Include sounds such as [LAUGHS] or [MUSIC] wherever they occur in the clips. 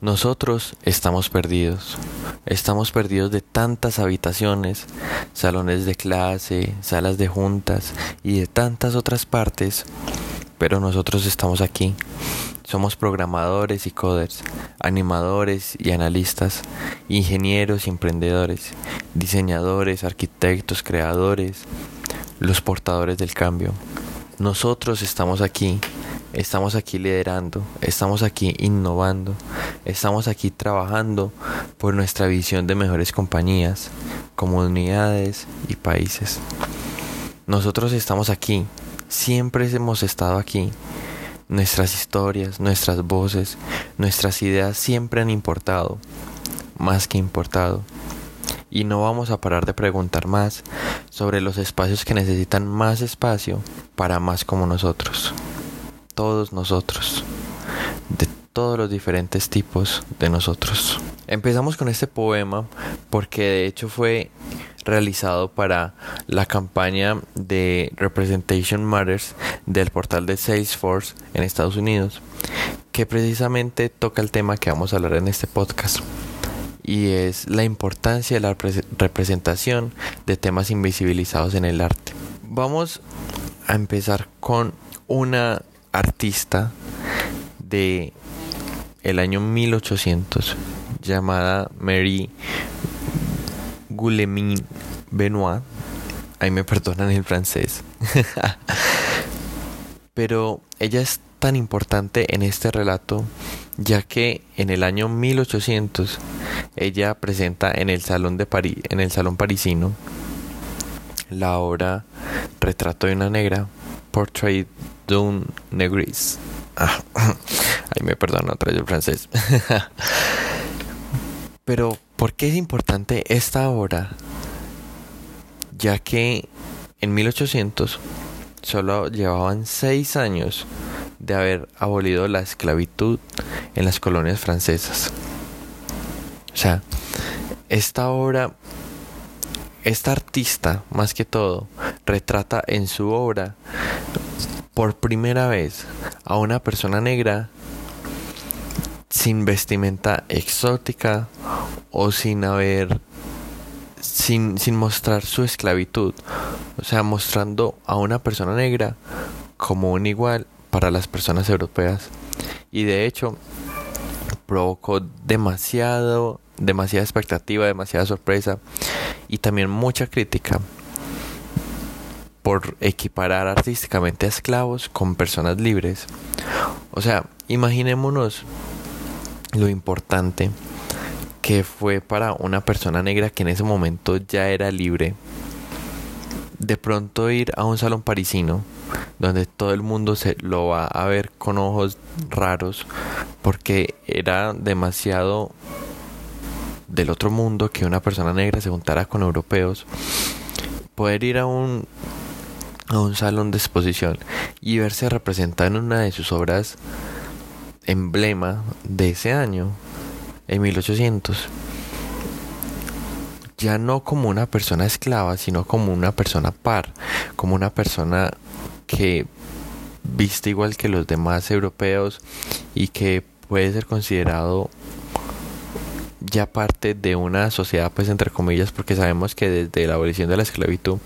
Nosotros estamos perdidos. Estamos perdidos de tantas habitaciones, salones de clase, salas de juntas y de tantas otras partes. Pero nosotros estamos aquí. Somos programadores y coders, animadores y analistas, ingenieros y emprendedores, diseñadores, arquitectos, creadores, los portadores del cambio. Nosotros estamos aquí Estamos aquí liderando, estamos aquí innovando, estamos aquí trabajando por nuestra visión de mejores compañías, comunidades y países. Nosotros estamos aquí, siempre hemos estado aquí. Nuestras historias, nuestras voces, nuestras ideas siempre han importado, más que importado. Y no vamos a parar de preguntar más sobre los espacios que necesitan más espacio para más como nosotros. Todos nosotros, de todos los diferentes tipos de nosotros. Empezamos con este poema porque de hecho fue realizado para la campaña de Representation Matters del portal de Salesforce en Estados Unidos, que precisamente toca el tema que vamos a hablar en este podcast y es la importancia de la representación de temas invisibilizados en el arte. Vamos a empezar con una artista de el año 1800 llamada Mary Guillemin Benoit. Ahí me perdonan el francés. [LAUGHS] Pero ella es tan importante en este relato ya que en el año 1800 ella presenta en el salón de París, en el salón parisino la obra Retrato de una negra, Portrait d'un Negris. Ah, [COUGHS] ahí me perdona otra vez el francés. [LAUGHS] Pero, ¿por qué es importante esta obra? Ya que en 1800 solo llevaban seis años de haber abolido la esclavitud en las colonias francesas. O sea, esta obra, esta artista, más que todo, retrata en su obra por primera vez a una persona negra sin vestimenta exótica o sin haber sin, sin mostrar su esclavitud o sea mostrando a una persona negra como un igual para las personas europeas y de hecho provocó demasiado demasiada expectativa demasiada sorpresa y también mucha crítica por equiparar artísticamente a esclavos con personas libres. O sea, imaginémonos lo importante que fue para una persona negra que en ese momento ya era libre de pronto ir a un salón parisino donde todo el mundo se lo va a ver con ojos raros porque era demasiado del otro mundo que una persona negra se juntara con europeos poder ir a un a un salón de exposición y verse representada en una de sus obras emblema de ese año, en 1800. Ya no como una persona esclava, sino como una persona par, como una persona que viste igual que los demás europeos y que puede ser considerado ya parte de una sociedad, pues entre comillas, porque sabemos que desde la abolición de la esclavitud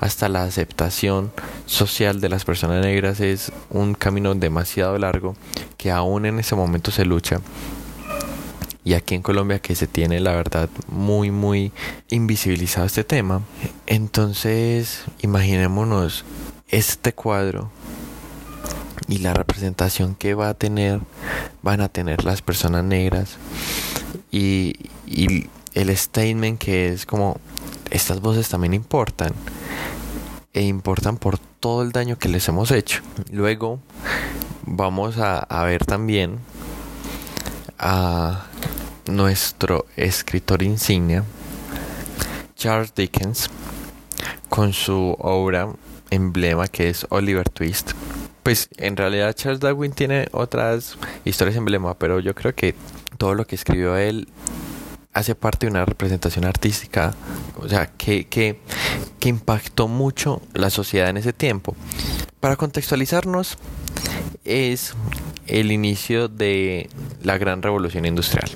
hasta la aceptación social de las personas negras es un camino demasiado largo que aún en ese momento se lucha. Y aquí en Colombia que se tiene la verdad muy muy invisibilizado este tema. Entonces imaginémonos este cuadro y la representación que va a tener van a tener las personas negras y, el statement que es como estas voces también importan e importan por todo el daño que les hemos hecho. Luego vamos a, ver también a nuestro escritor insignia, Charles Dickens, con su obra emblema que es Oliver Twist. Pues en realidad Charles Darwin tiene otras historias emblema, pero yo creo que todo lo que escribió él hace parte de una representación artística, o sea, que, que, que impactó mucho la sociedad en ese tiempo. Para contextualizarnos, es el inicio de la gran revolución industrial.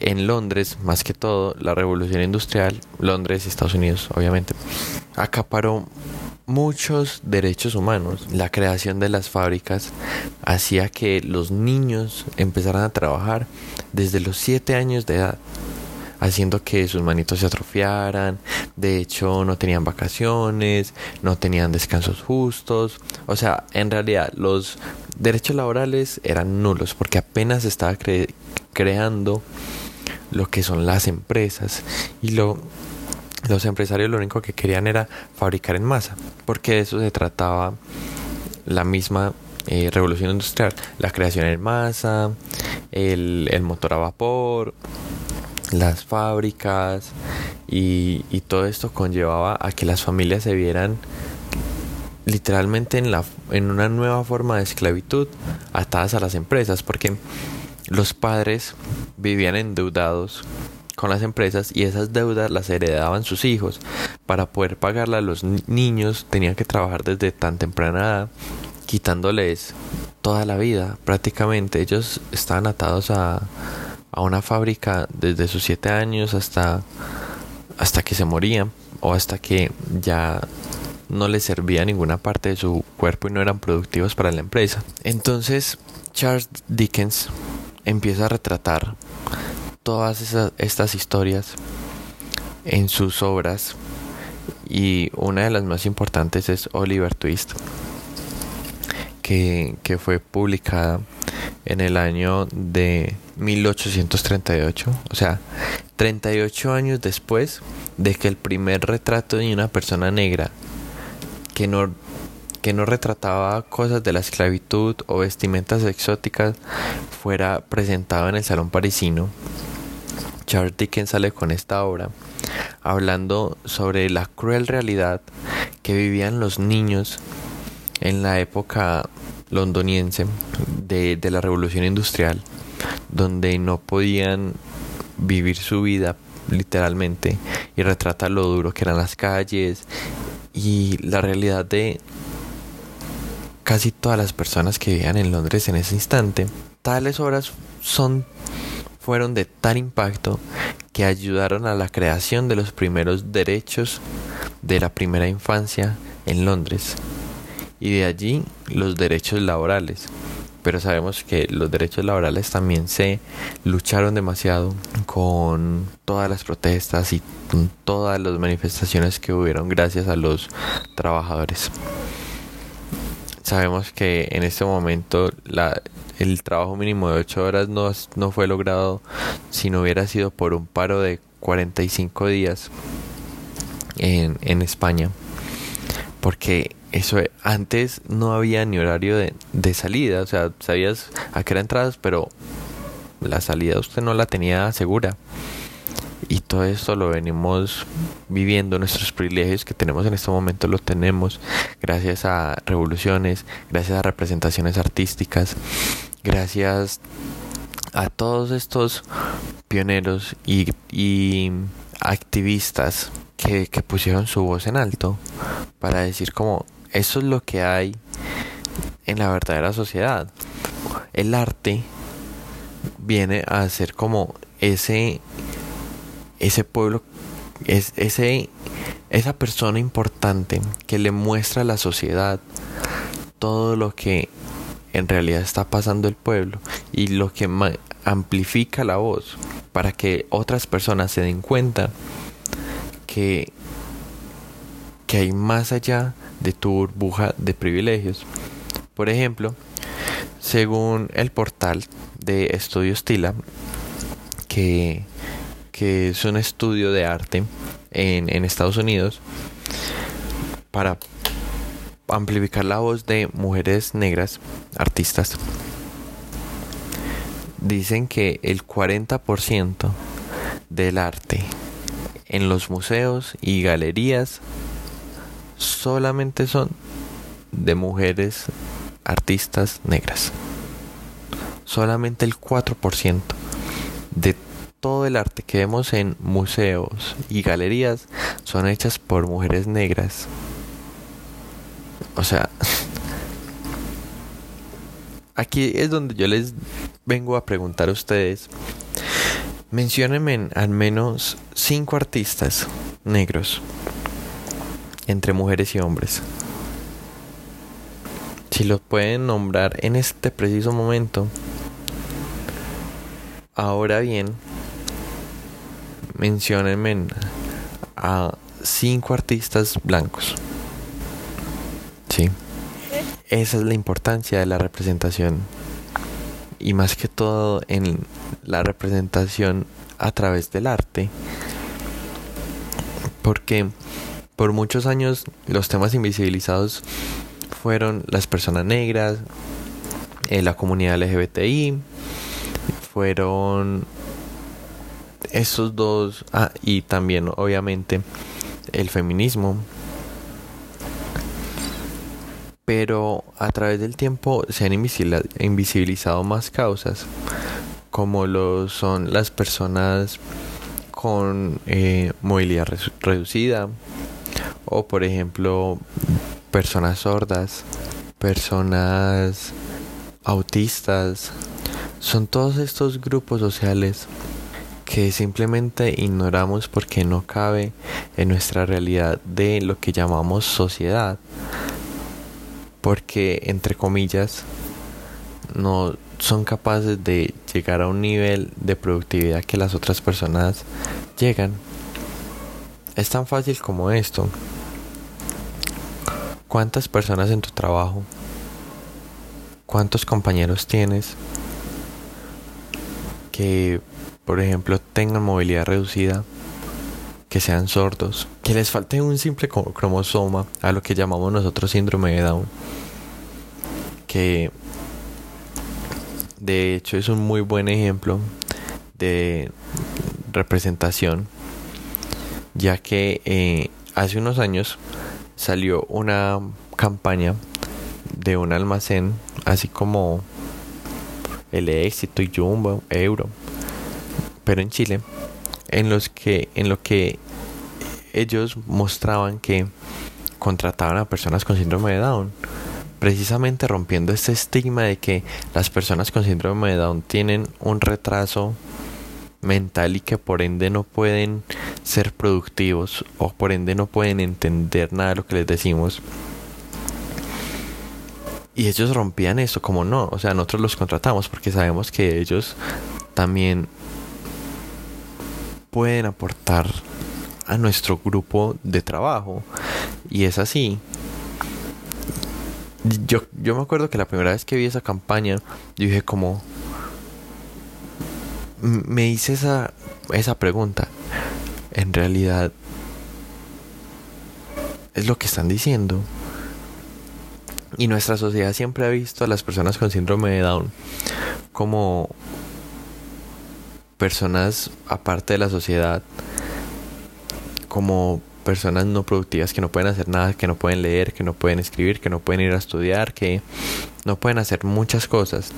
En Londres, más que todo, la revolución industrial, Londres Estados Unidos, obviamente, acaparó muchos derechos humanos. La creación de las fábricas hacía que los niños empezaran a trabajar desde los 7 años de edad haciendo que sus manitos se atrofiaran, de hecho no tenían vacaciones, no tenían descansos justos, o sea, en realidad los derechos laborales eran nulos porque apenas estaba creando lo que son las empresas. Y lo los empresarios lo único que querían era fabricar en masa, porque de eso se trataba la misma eh, revolución industrial, la creación en masa, el, motor a vapor, las fábricas y, todo esto conllevaba a que las familias se vieran literalmente en, la, en una nueva forma de esclavitud atadas a las empresas porque los padres vivían endeudados con las empresas y esas deudas las heredaban sus hijos. Para poder pagarla los niños tenían que trabajar desde tan temprana edad, quitándoles toda la vida prácticamente. Ellos estaban atados a, a una fábrica desde sus siete años hasta, hasta que se morían o hasta que ya no les servía ninguna parte de su cuerpo y no eran productivos para la empresa. Entonces Charles Dickens empieza a retratar todas esas, estas historias en sus obras y una de las más importantes es Oliver Twist que, que fue publicada en el año de 1838, o sea, 38 años después de que el primer retrato de una persona negra que no que no retrataba cosas de la esclavitud o vestimentas exóticas fuera presentado en el salón parisino. Charles Dickens sale con esta obra hablando sobre la cruel realidad que vivían los niños en la época londoniense de, la revolución industrial donde no podían vivir su vida literalmente y retrata lo duro que eran las calles y la realidad de casi todas las personas que vivían en Londres en ese instante. Tales obras son fueron de tal impacto que ayudaron a la creación de los primeros derechos de la primera infancia en Londres y de allí los derechos laborales pero sabemos que los derechos laborales también se lucharon demasiado con todas las protestas y todas las manifestaciones que hubieron gracias a los trabajadores. Sabemos que en este momento la, el trabajo mínimo de 8 horas no, no fue logrado si no hubiera sido por un paro de 45 días en, en España. Porque eso antes no había ni horario de, de, salida, o sea, sabías a qué era entradas, pero la salida usted no la tenía segura. Y todo esto lo venimos viviendo, nuestros privilegios que tenemos en este momento los tenemos gracias a revoluciones, gracias a representaciones artísticas, gracias a todos estos pioneros y, y activistas que, que pusieron su voz en alto para decir como eso es lo que hay en la verdadera sociedad. El arte viene a ser como ese ese pueblo es ese esa persona importante que le muestra a la sociedad todo lo que en realidad está pasando el pueblo y lo que amplifica la voz para que otras personas se den cuenta que que hay más allá de tu burbuja de privilegios. Por ejemplo, según el portal de Estudios Tila, que, que es un estudio de arte en, en Estados Unidos, para amplificar la voz de mujeres negras, artistas, dicen que el 40% del arte en los museos y galerías solamente son de mujeres artistas negras. Solamente el 4% de todo el arte que vemos en museos y galerías son hechas por mujeres negras. O sea, [LAUGHS] aquí es donde yo les vengo a preguntar a ustedes. Menciónenme al menos cinco artistas negros entre mujeres y hombres. Si los pueden nombrar en este preciso momento. Ahora bien, menciónenme a cinco artistas blancos. Sí. Esa es la importancia de la representación. Y más que todo en la representación a través del arte. Porque por muchos años los temas invisibilizados fueron las personas negras, eh, la comunidad LGBTI, fueron esos dos, ah, y también obviamente el feminismo. Pero a través del tiempo se han invisibilizado más causas, como lo son las personas con eh, movilidad reducida, o por ejemplo personas sordas, personas autistas, son todos estos grupos sociales que simplemente ignoramos porque no cabe en nuestra realidad de lo que llamamos sociedad. Porque, entre comillas, no son capaces de llegar a un nivel de productividad que las otras personas llegan. Es tan fácil como esto. ¿Cuántas personas en tu trabajo? ¿Cuántos compañeros tienes que, por ejemplo, tengan movilidad reducida? Que sean sordos, que les falte un simple cromosoma a lo que llamamos nosotros síndrome de Down. Que de hecho es un muy buen ejemplo de representación, ya que eh, hace unos años salió una campaña de un almacén, así como el éxito y Jumbo, Euro, pero en Chile, en los que, en lo que ellos mostraban que contrataban a personas con síndrome de Down, precisamente rompiendo este estigma de que las personas con síndrome de Down tienen un retraso mental y que por ende no pueden ser productivos o por ende no pueden entender nada de lo que les decimos. Y ellos rompían eso, como no, o sea, nosotros los contratamos porque sabemos que ellos también pueden aportar a nuestro grupo de trabajo. Y es así. Yo, yo me acuerdo que la primera vez que vi esa campaña, yo dije como, me hice esa, esa pregunta. En realidad, es lo que están diciendo. Y nuestra sociedad siempre ha visto a las personas con síndrome de Down como personas aparte de la sociedad, como personas no productivas que no pueden hacer nada, que no pueden leer, que no pueden escribir, que no pueden ir a estudiar, que no pueden hacer muchas cosas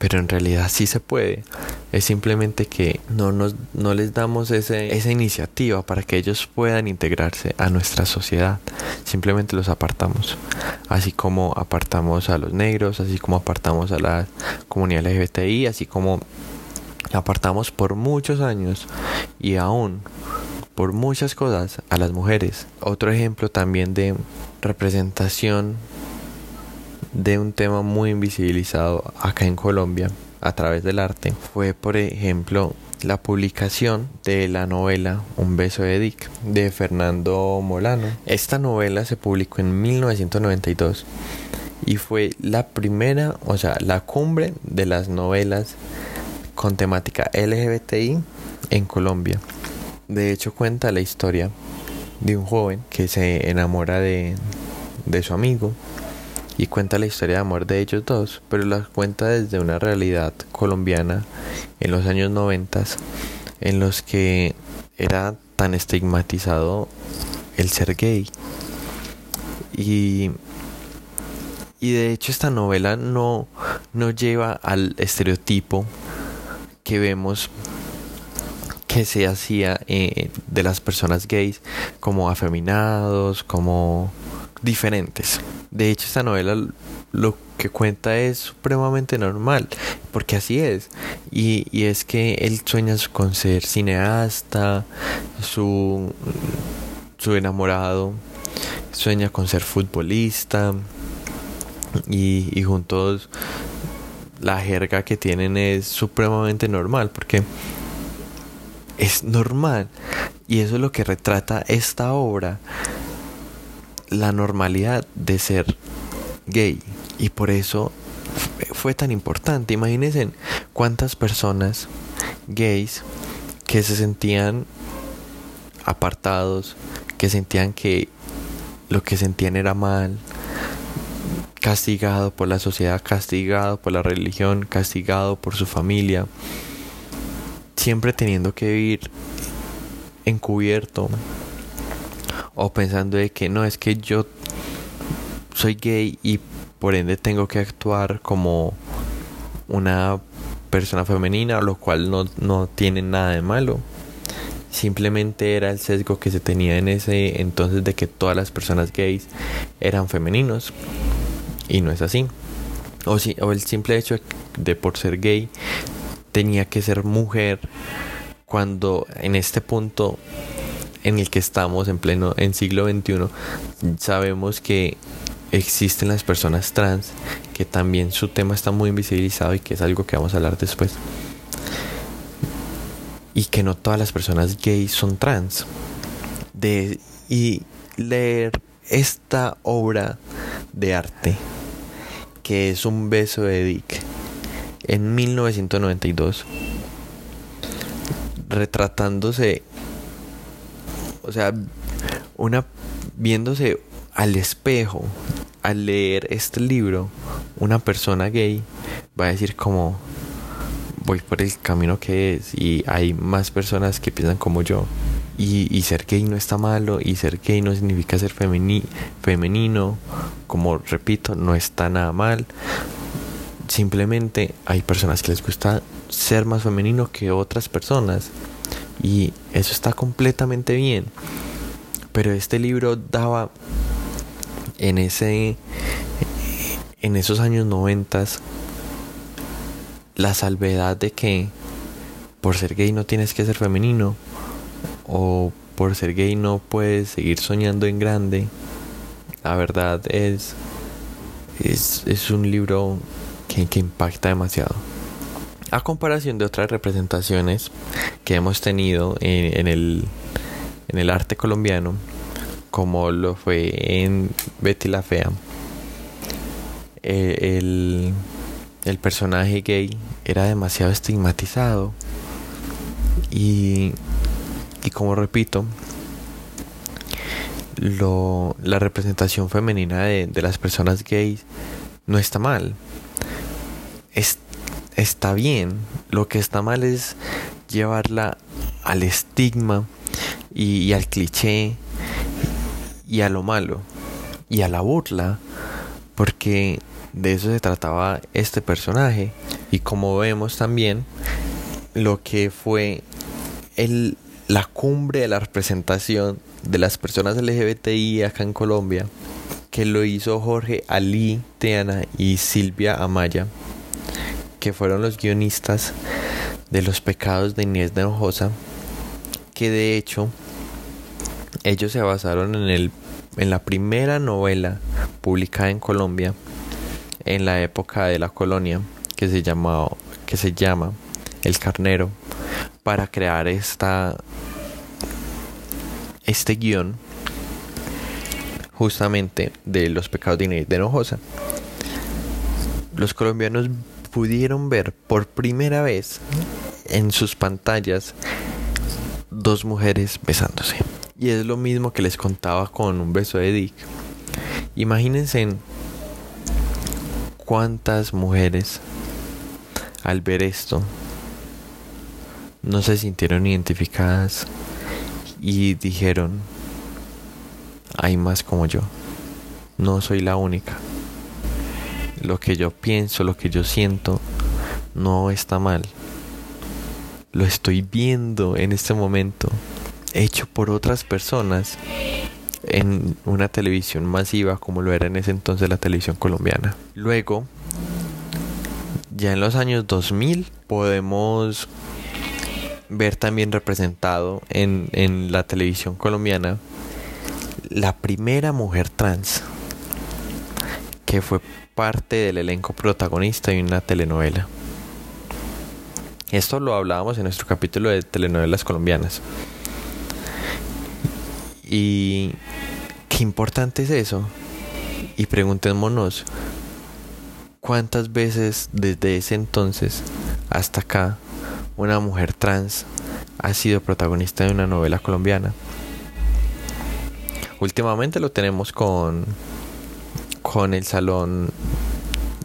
pero en realidad sí se puede. Es simplemente que no, nos, no les damos ese, esa iniciativa para que ellos puedan integrarse a nuestra sociedad. Simplemente los apartamos. Así como apartamos a los negros, así como apartamos a la comunidad LGBTI, así como apartamos por muchos años y aún por muchas cosas a las mujeres. Otro ejemplo también de representación de un tema muy invisibilizado acá en Colombia a través del arte fue, por ejemplo, la publicación de la novela Un beso de Dick de Fernando Molano. Esta novela se publicó en 1992 y fue la primera, o sea, la cumbre de las novelas con temática LGBTI en Colombia. De hecho cuenta la historia de un joven que se enamora de, de su amigo y cuenta la historia de amor de ellos dos, pero la cuenta desde una realidad colombiana en los años 90 en los que era tan estigmatizado el ser gay. Y, y de hecho esta novela no, no lleva al estereotipo que vemos que se hacía eh, de las personas gays como afeminados, como diferentes. De hecho, esta novela lo que cuenta es supremamente normal, porque así es. Y, y es que él sueña con ser cineasta, su, su enamorado sueña con ser futbolista y, y juntos la jerga que tienen es supremamente normal porque es normal. Y eso es lo que retrata esta obra la normalidad de ser gay. Y por eso fue tan importante. Imagínense cuántas personas gays que se sentían apartados que sentían que lo que sentían era mal castigado por la sociedad, castigado por la religión, castigado por su familia, siempre teniendo que vivir encubierto o pensando de que no es que yo soy gay y por ende tengo que actuar como una persona femenina, lo cual no, no tiene nada de malo. Simplemente era el sesgo que se tenía en ese entonces de que todas las personas gays eran femeninos. Y no es así. O, si, o el simple hecho de por ser gay tenía que ser mujer cuando en este punto en el que estamos en pleno en siglo XXI sabemos que existen las personas trans que también su tema está muy invisibilizado y que es algo que vamos a hablar después y que no todas las personas gays son trans de y leer esta obra de arte que es un beso de Dick en 1992 retratándose o sea una viéndose al espejo al leer este libro una persona gay va a decir como voy por el camino que es y hay más personas que piensan como yo y, ser gay no está malo y ser gay no significa ser femeni femenino como repito no está nada mal. Simplemente hay personas que les gusta ser más femenino que otras personas y eso está completamente bien. Pero este libro daba en ese en esos años noventas la salvedad de que por ser gay no tienes que ser femenino o por ser gay no puedes seguir soñando en grande. La verdad es, es, un libro que, que impacta demasiado. A comparación de otras representaciones que hemos tenido en, el, en el arte colombiano, como lo fue en Betty la Fea, eh, el, el personaje gay era demasiado estigmatizado y y como repito, la representación femenina de, de, las personas gays no está mal. Es, está bien. Lo que está mal es llevarla al estigma y, y al cliché y a lo malo y a la burla. Porque de eso se trataba este personaje. Y como vemos también, lo que fue el, la cumbre de la representación de las personas LGBTI acá en Colombia, que lo hizo Jorge Ali Teana y Silvia Amaya, que fueron los guionistas de Los pecados de Inés de Hinojosa, que de hecho ellos se basaron en, el, en la primera novela publicada en Colombia en la época de la colonia, que se, llamaba, que se llama El Carnero para crear esta este guion justamente de los pecados de Inés. Los colombianos pudieron ver por primera vez en sus pantallas dos mujeres besándose. Y es lo mismo que les contaba con un beso de Dick. Imagínense cuántas mujeres al ver esto no se sintieron identificadas y dijeron, hay más como yo, no soy la única. Lo que yo pienso, lo que yo siento, no está mal. Lo estoy viendo en este momento, hecho por otras personas en una televisión masiva como lo era en ese entonces la televisión colombiana. Luego, ya en los años 2000 podemos ver también representado en, en la televisión colombiana la primera mujer trans que fue parte del elenco protagonista de una telenovela. Esto lo hablábamos en nuestro capítulo de telenovelas colombianas. Y qué importante es eso. Y preguntémonos, ¿cuántas veces desde ese entonces hasta acá una mujer trans ha sido protagonista de una novela colombiana? Últimamente lo tenemos con con el salón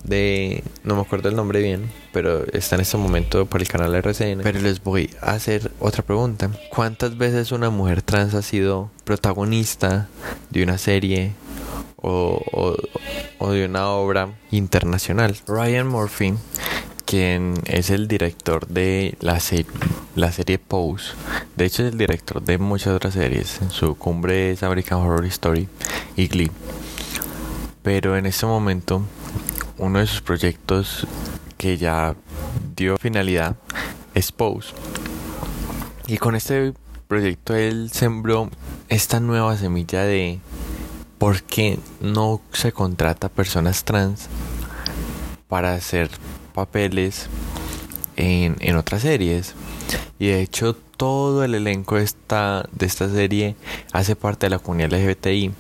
de no me acuerdo el nombre bien, pero está en este momento por el canal RCN. Pero les voy a hacer otra pregunta. ¿Cuántas veces una mujer trans ha sido protagonista de una serie o, o, de una obra internacional? Ryan Murphy, quien es el director de la, serie la serie Pose, de hecho es el director de muchas otras series. En su cumbre es American Horror Story y Glee. Pero en este momento uno de sus proyectos que ya dio finalidad es Pose. Y con este proyecto él sembró esta nueva semilla de por qué no se contrata personas trans para hacer papeles en, en otras series. Y de hecho todo el elenco de esta, de esta serie hace parte de la comunidad LGBTI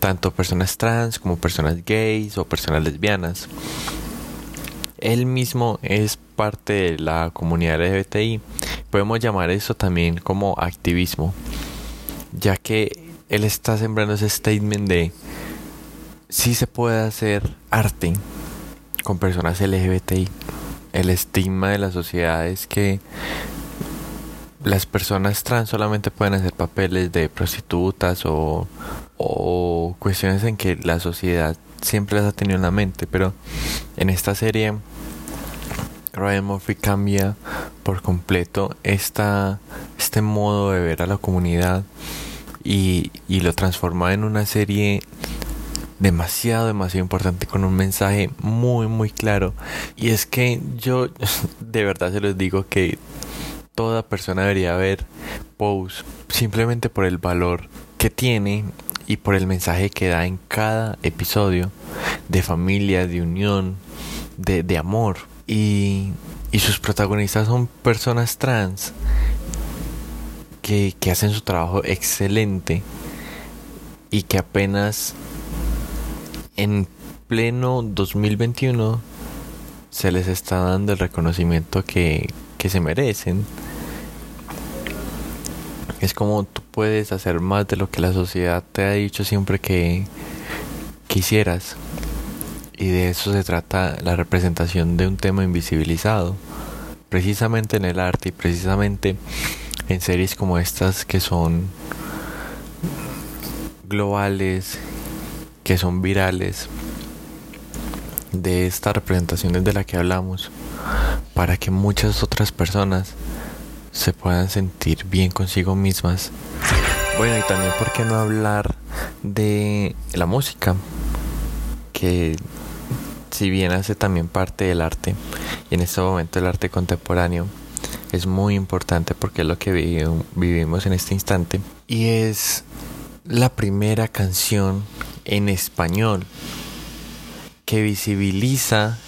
tanto personas trans como personas gays o personas lesbianas. Él mismo es parte de la comunidad LGBTI. Podemos llamar eso también como activismo, ya que él está sembrando ese statement de si se puede hacer arte con personas LGBTI. El estigma de la sociedad es que las personas trans solamente pueden hacer papeles de prostitutas o, o cuestiones en que la sociedad siempre las ha tenido en la mente, pero en esta serie Ryan Murphy cambia por completo esta, este modo de ver a la comunidad y, y lo transforma en una serie demasiado, demasiado importante con un mensaje muy, muy claro. Y es que yo [LAUGHS] de verdad se los digo que toda persona debería ver Pose simplemente por el valor que tiene y por el mensaje que da en cada episodio de familia, de unión, de, de amor. Y, y, sus protagonistas son personas trans que, que hacen su trabajo excelente y que apenas en pleno 2021 se les está dando el reconocimiento que, que se merecen es como tú puedes hacer más de lo que la sociedad te ha dicho siempre que quisieras. Y de eso se trata la representación de un tema invisibilizado. Precisamente en el arte y precisamente en series como estas que son globales, que son virales, de estas representaciones de la que hablamos, para que muchas otras personas se puedan sentir bien consigo mismas. Bueno, y también, ¿por qué no hablar de la música? Que si bien hace también parte del arte, y en este momento el arte contemporáneo es muy importante porque es lo que vivimos en este instante, y es la primera canción en español que visibiliza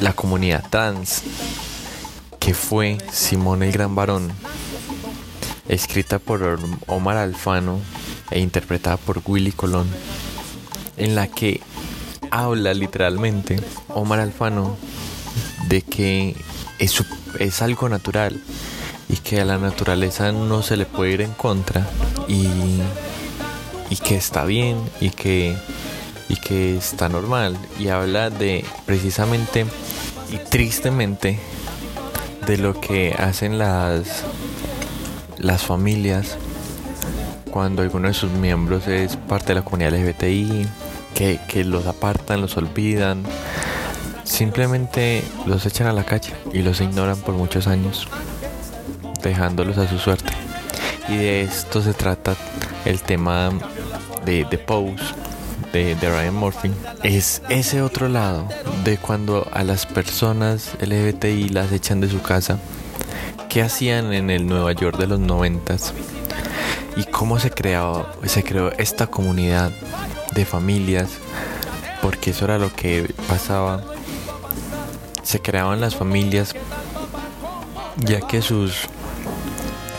la comunidad trans que fue Simón el Gran Varón, escrita por Omar Alfano e interpretada por Willy Colón, en la que habla literalmente Omar Alfano de que es, es algo natural y que a la naturaleza no se le puede ir en contra y, y que está bien y que, y que está normal y habla de precisamente y tristemente de lo que hacen las, las familias cuando alguno de sus miembros es parte de la comunidad LGBTI, que, que los apartan, los olvidan, simplemente los echan a la calle y los ignoran por muchos años, dejándolos a su suerte. Y de esto se trata el tema de, de Pose de, de, Ryan Murphy es ese otro lado de cuando a las personas LGBTI las echan de su casa. ¿Qué hacían en el Nueva York de los noventas? Y cómo se creó, se creó esta comunidad de familias, porque eso era lo que pasaba. Se creaban las familias ya que sus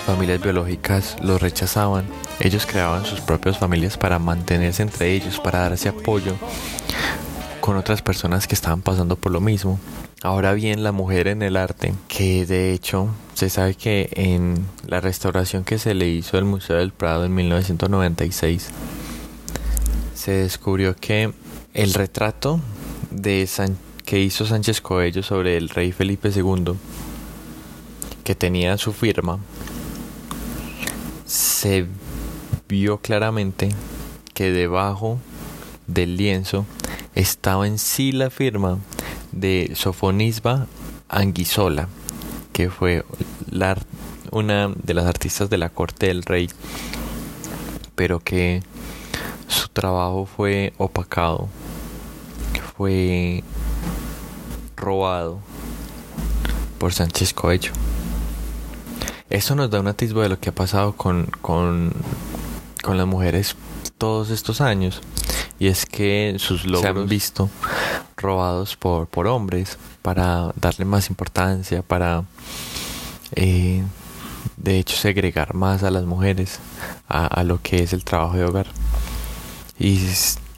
familias biológicas los rechazaban. Ellos creaban sus propias familias para mantenerse entre ellos, para darse apoyo con otras personas que estaban pasando por lo mismo. Ahora bien, la mujer en el arte, que de hecho se sabe que en la restauración que se le hizo al Museo del Prado en 1996, se descubrió que el retrato de que hizo Sánchez Coello sobre el rey Felipe II, que tenía su firma, se vio claramente que debajo del lienzo estaba en sí la firma de Sofonisba Anguisola, que fue una de las artistas de la corte del rey, pero que su trabajo fue opacado, fue robado por Sánchez Coello. Eso nos da un atisbo de lo que ha pasado con, con, con las mujeres todos estos años. Y es que sus logros se han visto robados por, por hombres para darle más importancia, para eh, de hecho segregar más a las mujeres a, lo que es el trabajo de hogar. Y,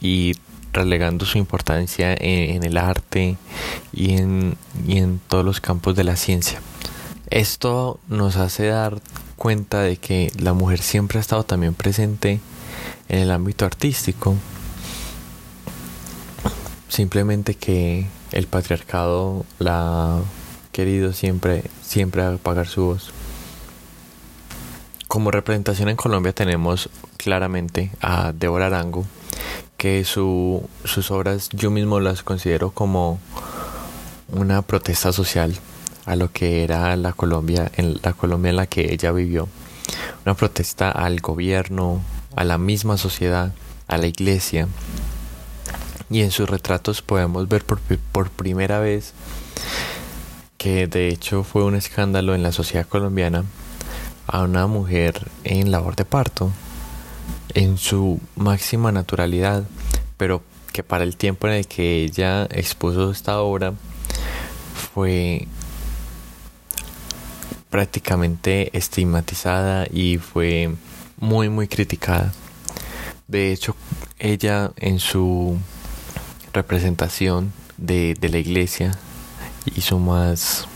y relegando su importancia en, en el arte y en, y en todos los campos de la ciencia. Esto nos hace dar cuenta de que la mujer siempre ha estado también presente en el ámbito artístico. Simplemente que el patriarcado la ha querido siempre, siempre apagar su voz. Como representación en Colombia tenemos claramente a Débora Arango, que su, sus obras yo mismo las considero como una protesta social a lo que era la Colombia, en la Colombia en la que ella vivió. Una protesta al gobierno, a la misma sociedad, a la iglesia. Y en sus retratos podemos ver por, por primera vez que de hecho fue un escándalo en la sociedad colombiana a una mujer en labor de parto, en su máxima naturalidad, pero que para el tiempo en el que ella expuso esta obra fue prácticamente estigmatizada y fue muy muy criticada. De hecho, ella en su representación de, la iglesia su más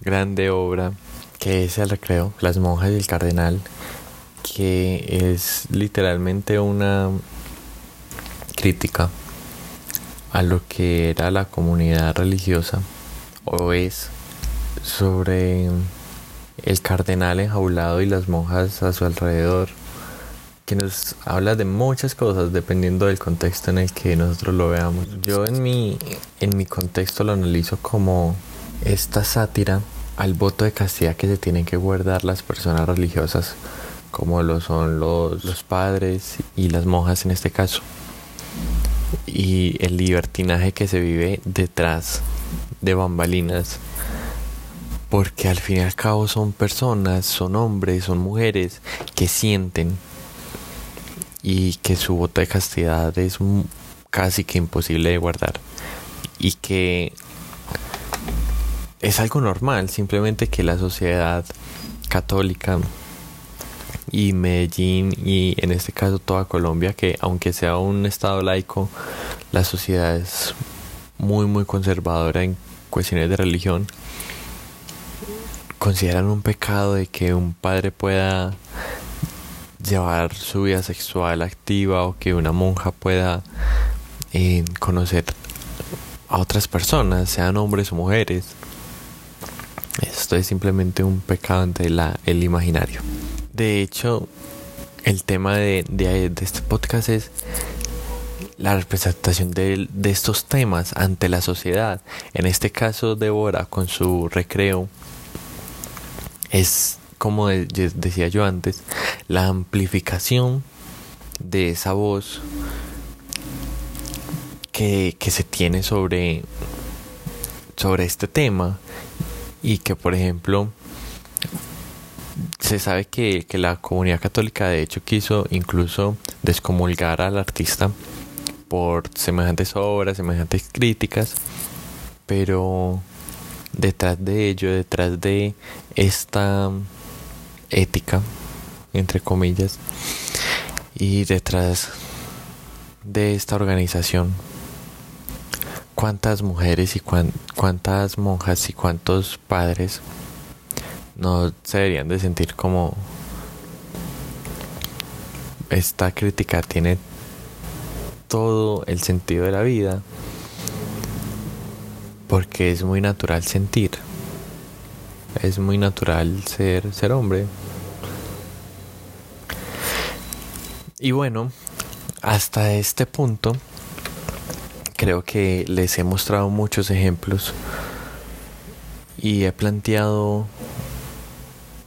grande obra, que es el recreo, Las monjas y el cardenal, que es literalmente una crítica a lo que era la comunidad religiosa o es sobre el cardenal enjaulado y las monjas a su alrededor, que nos habla de muchas cosas dependiendo del contexto en el que nosotros lo veamos. Yo en mi, en mi contexto lo analizo como esta sátira al voto de castidad que se tienen que guardar las personas religiosas, como lo son los, los padres y las monjas en este caso, y el libertinaje que se vive detrás de bambalinas porque al fin y al cabo son personas, son hombres, son mujeres que sienten y que su voto de castidad es casi que imposible de guardar y que es algo normal, simplemente que la sociedad católica y Medellín y en este caso toda Colombia, que aunque sea un estado laico, la sociedad es muy muy conservadora en cuestiones de religión consideran un pecado de que un padre pueda llevar su vida sexual activa o que una monja pueda eh, conocer a otras personas, sean hombres o mujeres. Esto es simplemente un pecado ante la, el imaginario. De hecho, el tema de, de, este podcast es la representación de, de, estos temas ante la sociedad. En este caso, Débora con su recreo es, como decía yo antes, la amplificación de esa voz que, que se tiene sobre, sobre este tema y que por ejemplo se sabe que, que, la comunidad católica de hecho quiso incluso descomulgar al artista por semejantes obras, semejantes críticas, pero detrás de ello, detrás de esta ética, entre comillas, y detrás de esta organización, cuántas mujeres y cuántas monjas y cuántos padres no se deberían de sentir como esta crítica tiene todo el sentido de la vida porque es muy natural sentir. Es muy natural ser ser hombre. Y bueno hasta este punto creo que les he mostrado muchos ejemplos y he planteado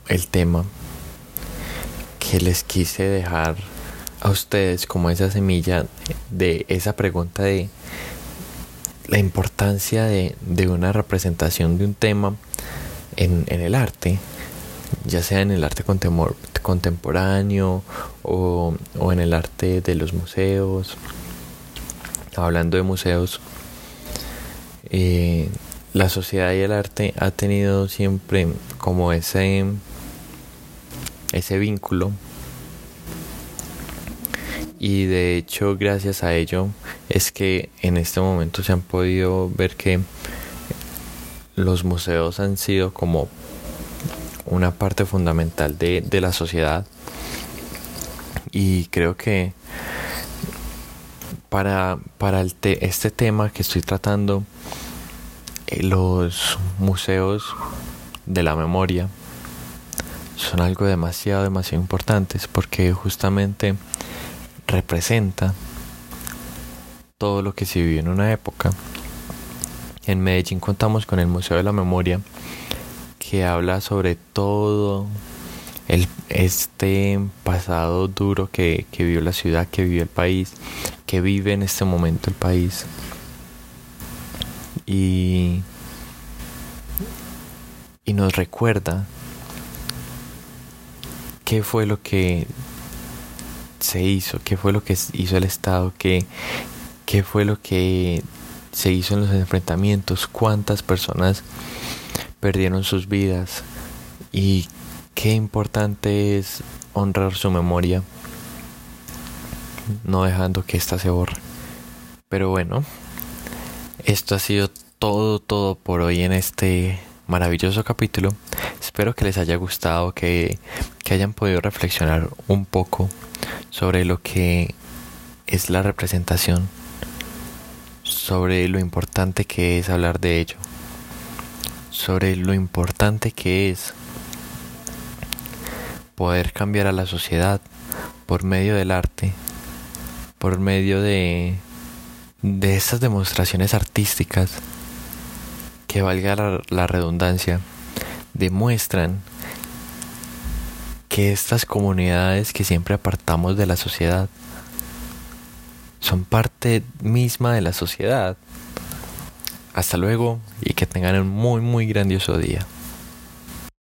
el tema que les quise dejar a ustedes como esa semilla de esa pregunta de la importancia de, una representación de un tema en, el arte, ya sea en el arte contemporáneo o, en el arte de los museos. Hablando de museos, eh, la sociedad y el arte ha tenido siempre como ese, ese vínculo y de hecho gracias a ello es que en este momento se han podido ver que los museos han sido como una parte fundamental de, la sociedad. Y creo que para, para este tema que estoy tratando eh, los museos de la memoria son algo demasiado demasiado importantes porque justamente representa todo lo que se vivió en una época. En Medellín contamos con el Museo de la Memoria que habla sobre todo el, este pasado duro que, que vivió la ciudad, que vivió el país, que vive en este momento el país. Y, y nos recuerda qué fue lo que se hizo, qué fue lo que hizo el Estado, qué, qué fue lo que se hizo en los enfrentamientos, cuántas personas perdieron sus vidas y qué importante es honrar su memoria, no dejando que ésta se borre. Pero bueno, esto ha sido todo, todo por hoy en este maravilloso capítulo. Espero que les haya gustado, que, que hayan podido reflexionar un poco sobre lo que es la representación, sobre lo importante que es hablar de ello, sobre lo importante que es poder cambiar a la sociedad por medio del arte, por medio de, de estas demostraciones artísticas que valga la, la redundancia, demuestran estas comunidades que siempre apartamos de la sociedad son parte misma de la sociedad. Hasta luego y que tengan un muy muy grandioso día.